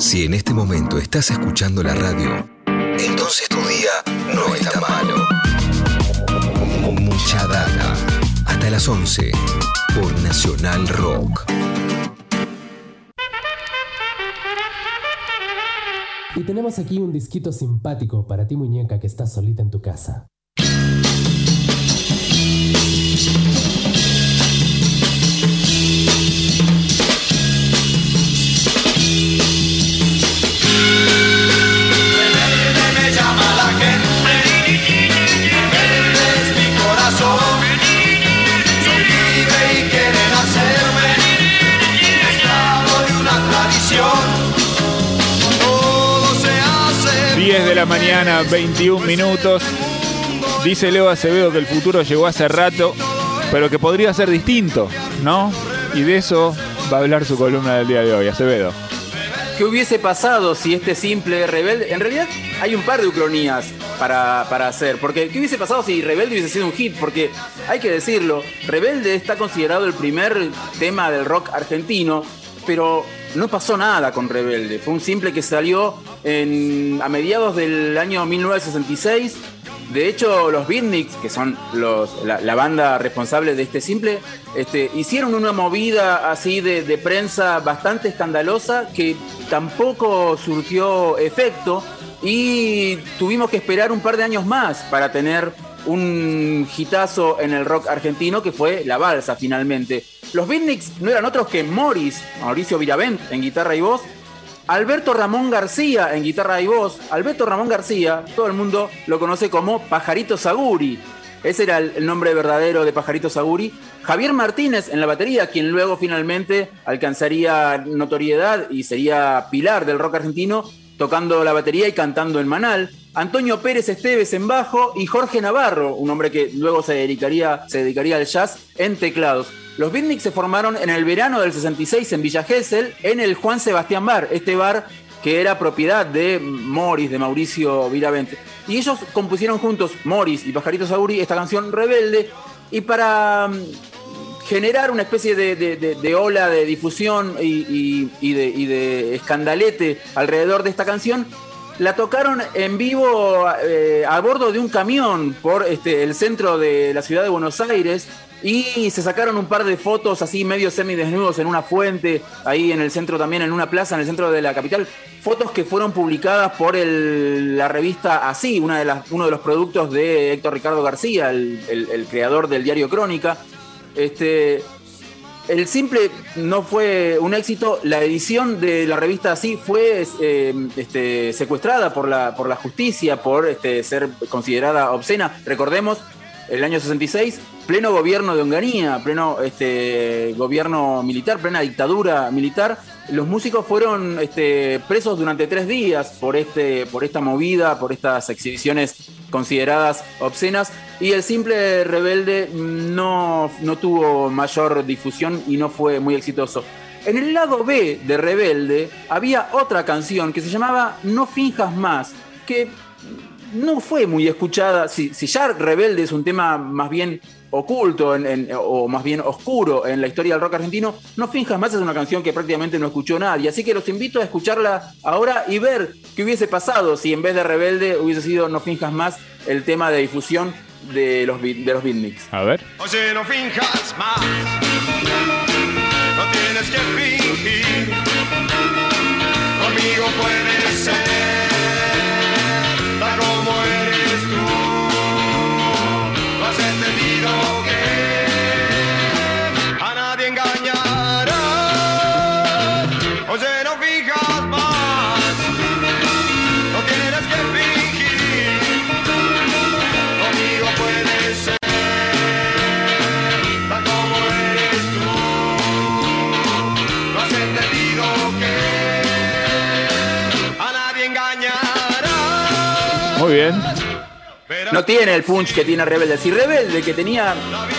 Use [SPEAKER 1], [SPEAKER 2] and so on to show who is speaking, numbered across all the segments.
[SPEAKER 1] Si en este momento estás escuchando la radio, entonces tu día no está malo. Mucha data. Hasta las 11 por Nacional Rock.
[SPEAKER 2] Y tenemos aquí un disquito simpático para ti muñeca que estás solita en tu casa.
[SPEAKER 3] 10 de la mañana, 21 minutos. Dice Leo Acevedo que el futuro llegó hace rato, pero que podría ser distinto, ¿no? Y de eso va a hablar su columna del día de hoy, Acevedo.
[SPEAKER 4] ¿Qué hubiese pasado si este simple rebelde... En realidad hay un par de ucronías para, para hacer. Porque ¿qué hubiese pasado si Rebelde hubiese sido un hit? Porque hay que decirlo, Rebelde está considerado el primer tema del rock argentino, pero no pasó nada con Rebelde. Fue un simple que salió en- a mediados del año 1966. De hecho, los Beatniks, que son la, banda responsable de este simple, este, hicieron una movida así de, prensa bastante escandalosa que tampoco surgió efecto y tuvimos que esperar un par de años más para tener un hitazo en el rock argentino que fue La Balsa finalmente. Los Beatniks no eran otros que Morris, Mauricio Viravent en guitarra y voz, Alberto Ramón García en guitarra y voz. Alberto Ramón García, todo el mundo lo conoce como Pajarito Saguri. Ese era el nombre verdadero de Pajarito Saguri. Javier Martínez en la batería, quien luego finalmente alcanzaría notoriedad y sería pilar del rock argentino, tocando la batería y cantando en Manal. Antonio Pérez Esteves en bajo y Jorge Navarro, un hombre que luego se dedicaría, se dedicaría al jazz en teclados. Los Beatniks se formaron en el verano del 66 en Villa Gesell, en el Juan Sebastián Bar, este bar que era propiedad de Morris, de Mauricio Viravente. Y ellos compusieron juntos, Morris y Pajarito Sauri, esta canción Rebelde. Y para mm, generar una especie de, de- ola de difusión y, de, escandalete alrededor de esta canción, la tocaron en vivo eh, a bordo de un camión por este, el centro de la ciudad de Buenos Aires y se sacaron un par de fotos así medio semidesnudos en una fuente, ahí en el centro también, en una plaza en el centro de la capital. Fotos que fueron publicadas por la revista Así, una de las, uno de los productos de Héctor Ricardo García, el creador del diario Crónica. Este, el simple no fue un éxito. La edición de la revista así fue eh, este, secuestrada por la, por la justicia por este, ser considerada obscena. Recordemos, el año 66, pleno gobierno de Onganía, pleno este, gobierno militar, plena dictadura militar. Los músicos fueron este, presos durante tres días por, este, por esta movida, por estas exhibiciones consideradas obscenas. Y el simple rebelde no, no tuvo mayor difusión y no fue muy exitoso. En el lado B de Rebelde había otra canción que se llamaba No finjas más, que no fue muy escuchada. Si, si ya Rebelde es un tema más bien oculto en- en- o más bien oscuro en la historia del rock argentino, No finjas más es una canción que prácticamente no escuchó nadie. Así que los invito a escucharla ahora y ver qué hubiese pasado si en vez de Rebelde hubiese sido No finjas más el tema de difusión de los, de los beatniks.
[SPEAKER 3] A ver.
[SPEAKER 5] Oye, no finjas más. No tienes que fingir. Conmigo puedes ser
[SPEAKER 3] Muy bien.
[SPEAKER 4] No tiene el punch que tiene Rebelde. Si Rebelde, que tenía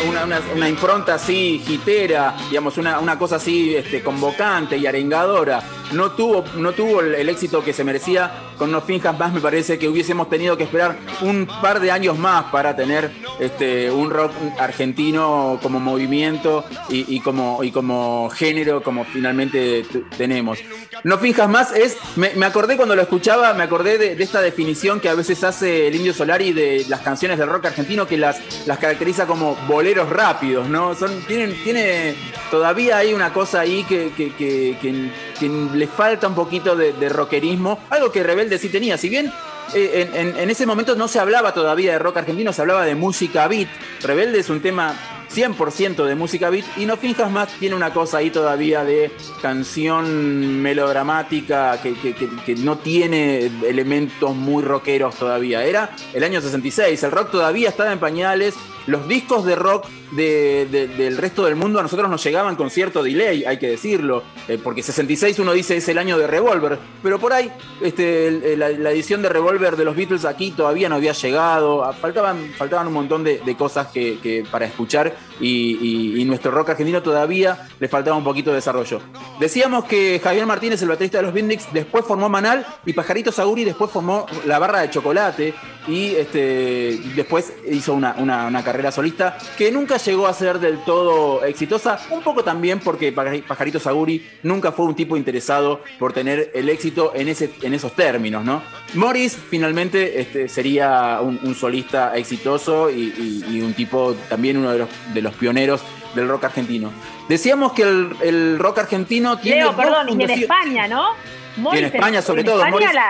[SPEAKER 4] una, una- impronta así, gitera, digamos, una, una cosa así este, convocante y arengadora, no tuvo, no tuvo el, éxito que se merecía con No Finjas Más me parece que hubiésemos tenido que esperar un par de años más para tener este, un rock argentino como movimiento y, como, y como género como finalmente tenemos. No Finjas Más es, me, acordé cuando lo escuchaba, me acordé de, esta definición que a veces hace el Indio Solari de las canciones del rock argentino que las, las caracteriza como boleros rápidos, ¿no? Son, tienen, tiene, todavía hay una cosa ahí que, que, le falta un poquito de, de rockerismo, algo que Rebelde sí tenía, si bien eh, en, ese momento no se hablaba todavía de rock argentino, se hablaba de música beat. Rebelde es un tema 100% de música beat y No Finjas Más tiene una cosa ahí todavía de canción melodramática que, que, no tiene elementos muy rockeros todavía. Era el año 66, el rock todavía estaba en pañales, los discos de rock del resto del mundo a nosotros nos llegaban con cierto delay, hay que decirlo, eh, porque 66 uno dice es el año de Revolver, pero por ahí este, la, edición de Revolver de los Beatles aquí todavía no había llegado, ah, faltaban, faltaban un montón de, cosas que, para escuchar y, nuestro rock argentino todavía le faltaba un poquito de desarrollo. Decíamos que Javier Martínez, el baterista de los Beatles, después formó Manal y Pajarito Saguri después formó la barra de chocolate y este, después hizo una, una carrera solista que nunca llegó a ser del todo exitosa, un poco también porque Pajarito Saguri nunca fue un tipo interesado por tener el éxito en, ese, en esos términos, ¿no? Morris finalmente este, sería un, solista exitoso y, un tipo también uno de de los pioneros del rock argentino. Decíamos que el, rock argentino tiene.
[SPEAKER 6] Leo, perdón, y en España, ¿no?
[SPEAKER 4] Y en España, sobre todo,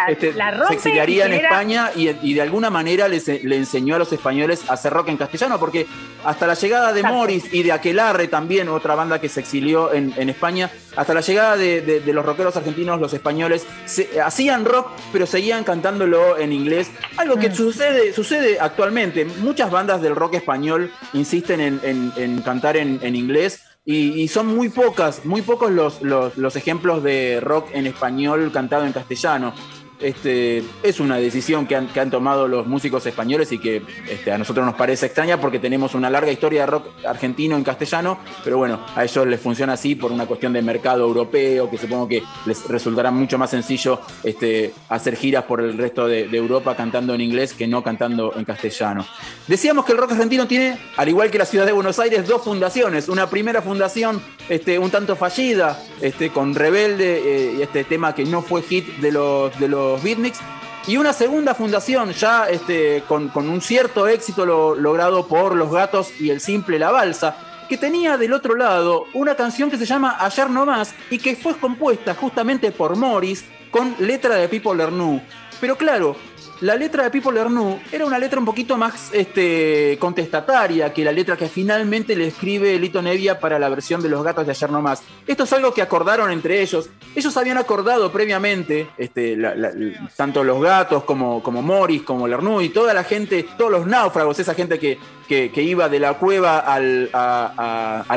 [SPEAKER 4] este, se exiliaría en España y, de alguna manera le enseñó a los españoles a hacer rock en castellano, porque hasta la llegada de Morris y de Aquelarre también, otra banda que se exilió en, España, hasta la llegada de, los rockeros argentinos, los españoles hacían rock, pero seguían cantándolo en inglés, algo que mm. sucede, sucede actualmente. Muchas bandas del rock español insisten en, cantar en inglés y, son muy pocas, muy pocos los, los, los, ejemplos de rock en español cantado en castellano este, es una decisión que han, tomado los músicos españoles y que este, a nosotros nos parece extraña porque tenemos una larga historia de rock argentino en castellano, pero bueno, a ellos les funciona así por una cuestión de mercado europeo, que supongo que les resultará mucho más sencillo este, hacer giras por el resto de, Europa cantando en inglés que no cantando en castellano. Decíamos que el rock argentino tiene, al igual que la ciudad de Buenos Aires, dos fundaciones. Una primera fundación este, un tanto fallida, este, con Rebelde, eh, este tema que no fue hit de los, de los beatniks. Y una segunda fundación ya este, con, un cierto éxito logrado por Los Gatos y el simple La Balsa, que tenía del otro lado una canción que se llama Ayer No Más y que fue compuesta justamente por Morris con letra de People Lernu. Pero claro, la letra de People Lernu era una letra un poquito más este, contestataria que la letra que finalmente le escribe Lito Nevia para la versión de Los Gatos de Ayer No Más. Esto es algo que acordaron entre ellos. Ellos habían acordado previamente, este, tanto los gatos como, como Morris, como Lernu y toda la gente, todos los náufragos, esa gente que, que, iba de la cueva a,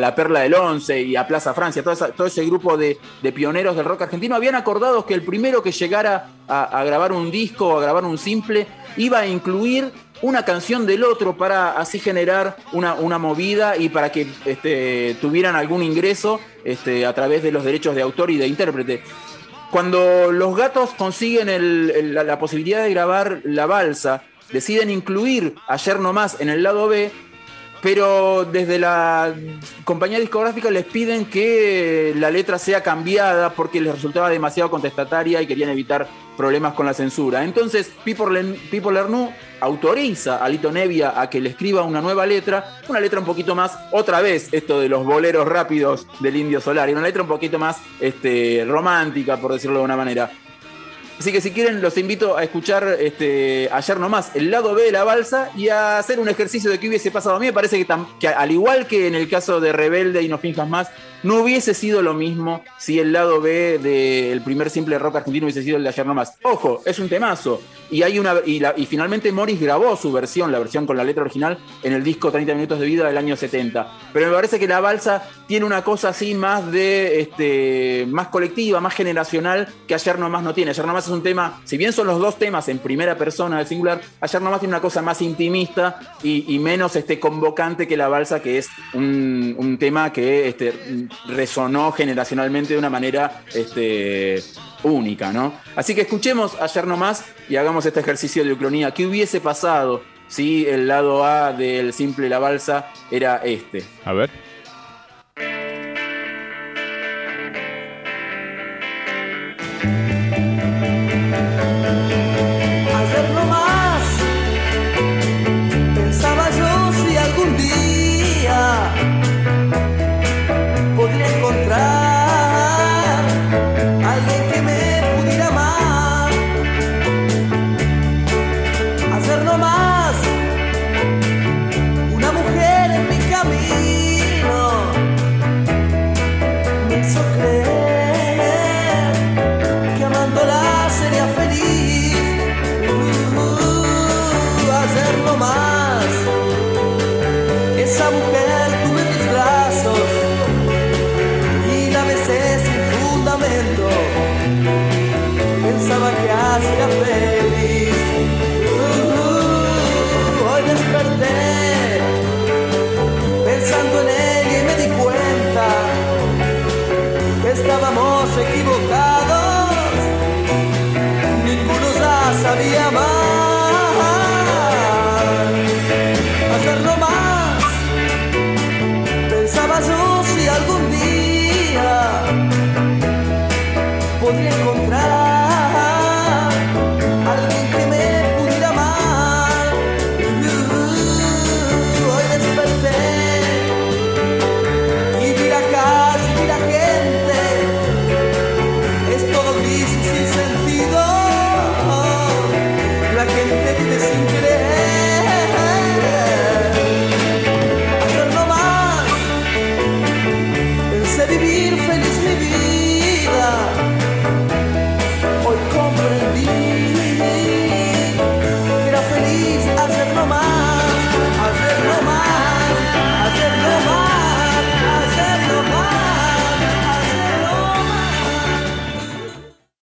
[SPEAKER 4] la Perla del Once y a Plaza Francia, todo, ese grupo de, pioneros del rock argentino, habían acordado que el primero que llegara a, grabar un disco o a grabar un simple iba a incluir una canción del otro para así generar una, movida y para que este, tuvieran algún ingreso este, a través de los derechos de autor y de intérprete. Cuando los gatos consiguen la posibilidad de grabar La Balsa, deciden incluir Ayer No Más en el lado B, pero desde la compañía discográfica les piden que la letra sea cambiada porque les resultaba demasiado contestataria y querían evitar problemas con la censura. Entonces, People, People autoriza a Lito Nevia a que le escriba una nueva letra, una letra un poquito más, otra vez, esto de los boleros rápidos del Indio Solar, y una letra un poquito más este, romántica, por decirlo de una manera. Así que si quieren, los invito a escuchar este, ayer nomás el lado B de la balsa y a hacer un ejercicio de qué hubiese pasado. A mí me parece que, que al igual que en el caso de Rebelde y No Finjas Más, no hubiese sido lo mismo si el lado B del primer simple rock argentino hubiese sido el de ayer nomás. Ojo, es un temazo. Y, hay una, y, finalmente Morris grabó su versión, la versión con la letra original, en el disco 30 minutos de vida del año 70. Pero me parece que la balsa tiene una cosa así más de este, más colectiva, más generacional, que ayer nomás no tiene. Ayer nomás es un tema, si bien son los dos temas en primera persona del singular, ayer nomás tiene una cosa más intimista y, menos este, convocante que la balsa, que es un, tema que este, resonó generacionalmente de una manera este, única, ¿no? Así que escuchemos ayer nomás y hagamos este ejercicio de ucronía. ¿Qué hubiese pasado si el lado A del simple La Balsa era este?
[SPEAKER 3] A ver.
[SPEAKER 6] 三过了